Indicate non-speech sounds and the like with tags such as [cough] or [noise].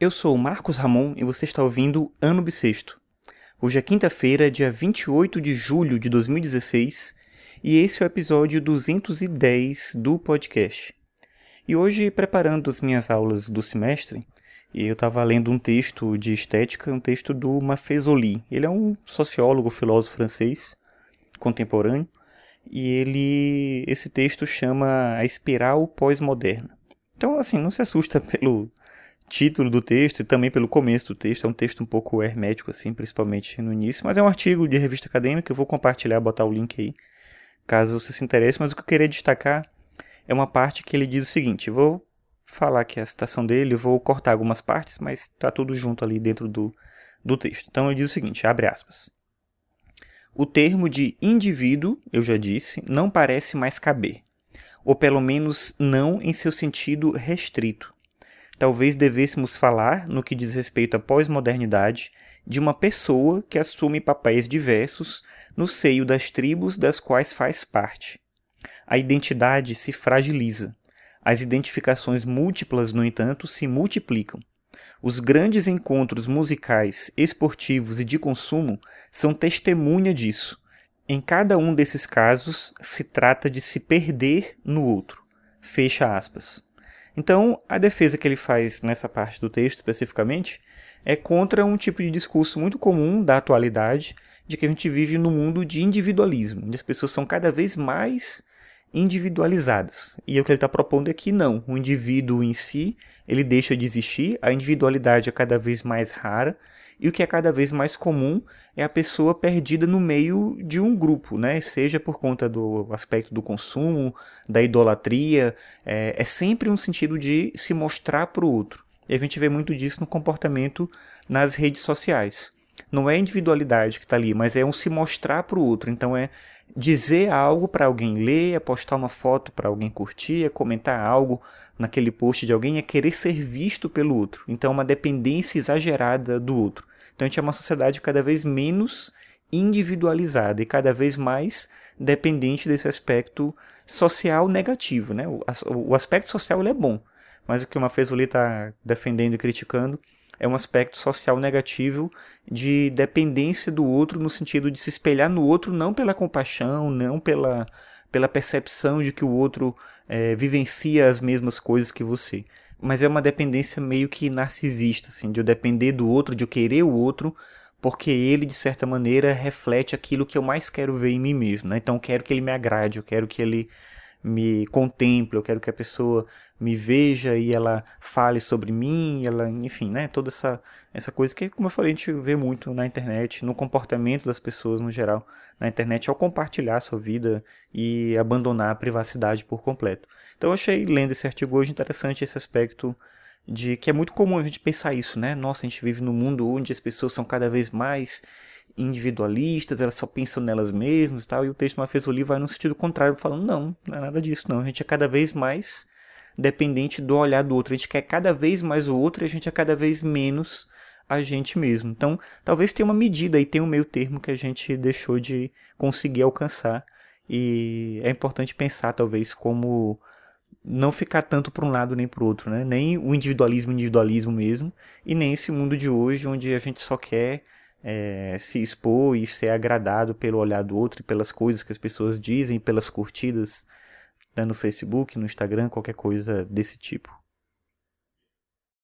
Eu sou o Marcos Ramon e você está ouvindo Ano Bissexto. Hoje é quinta-feira, dia 28 de julho de 2016, e esse é o episódio 210 do podcast. E hoje, preparando as minhas aulas do semestre, eu estava lendo um texto de estética, um texto do Maffezoli. Ele é um sociólogo, filósofo francês contemporâneo, e ele esse texto chama A Espiral Pós-Moderna. Então, assim, não se assusta [laughs] pelo título do texto e também pelo começo do texto. É um texto um pouco hermético, assim, principalmente no início. Mas é um artigo de revista acadêmica. Eu vou compartilhar, botar o link aí, caso você se interesse. Mas o que eu queria destacar é uma parte que ele diz o seguinte: vou falar aqui a citação dele, vou cortar algumas partes, mas está tudo junto ali dentro do, do texto. Então ele diz o seguinte: abre aspas. O termo de indivíduo, eu já disse, não parece mais caber, ou pelo menos não em seu sentido restrito talvez devêssemos falar, no que diz respeito à pós-modernidade, de uma pessoa que assume papéis diversos no seio das tribos das quais faz parte. A identidade se fragiliza. As identificações múltiplas, no entanto, se multiplicam. Os grandes encontros musicais, esportivos e de consumo são testemunha disso. Em cada um desses casos, se trata de se perder no outro. Fecha aspas. Então, a defesa que ele faz nessa parte do texto especificamente é contra um tipo de discurso muito comum da atualidade, de que a gente vive num mundo de individualismo, onde as pessoas são cada vez mais individualizadas. E o que ele está propondo é que não, o indivíduo em si ele deixa de existir, a individualidade é cada vez mais rara e o que é cada vez mais comum é a pessoa perdida no meio de um grupo, né? Seja por conta do aspecto do consumo, da idolatria, é, é sempre um sentido de se mostrar para o outro. E a gente vê muito disso no comportamento nas redes sociais. Não é individualidade que está ali, mas é um se mostrar para o outro. Então é dizer algo para alguém ler, é postar uma foto para alguém curtir, é comentar algo naquele post de alguém, é querer ser visto pelo outro. Então é uma dependência exagerada do outro. Então a gente é uma sociedade cada vez menos individualizada e cada vez mais dependente desse aspecto social negativo. Né? O, o aspecto social é bom, mas o que o Mafezoli está defendendo e criticando é um aspecto social negativo de dependência do outro no sentido de se espelhar no outro não pela compaixão, não pela, pela percepção de que o outro é, vivencia as mesmas coisas que você, mas é uma dependência meio que narcisista, assim, de eu depender do outro, de eu querer o outro, porque ele, de certa maneira, reflete aquilo que eu mais quero ver em mim mesmo. Né? Então, eu quero que ele me agrade, eu quero que ele me contemple, eu quero que a pessoa me veja e ela fale sobre mim, ela, enfim, né, toda essa essa coisa que, como eu falei, a gente vê muito na internet, no comportamento das pessoas no geral, na internet ao compartilhar sua vida e abandonar a privacidade por completo. Então eu achei lendo esse artigo hoje interessante esse aspecto de que é muito comum a gente pensar isso, né? Nossa, a gente vive num mundo onde as pessoas são cada vez mais individualistas, elas só pensam nelas mesmas e tal, e o texto Mafezoli vai no sentido contrário, falando, não, não é nada disso, não. A gente é cada vez mais dependente do olhar do outro. A gente quer cada vez mais o outro e a gente é cada vez menos a gente mesmo. Então, talvez tenha uma medida e tenha um meio termo que a gente deixou de conseguir alcançar. E é importante pensar, talvez, como não ficar tanto para um lado nem para o outro, né? Nem o individualismo, individualismo mesmo, e nem esse mundo de hoje onde a gente só quer é, se expor e ser agradado pelo olhar do outro e pelas coisas que as pessoas dizem, pelas curtidas né, no Facebook, no Instagram, qualquer coisa desse tipo.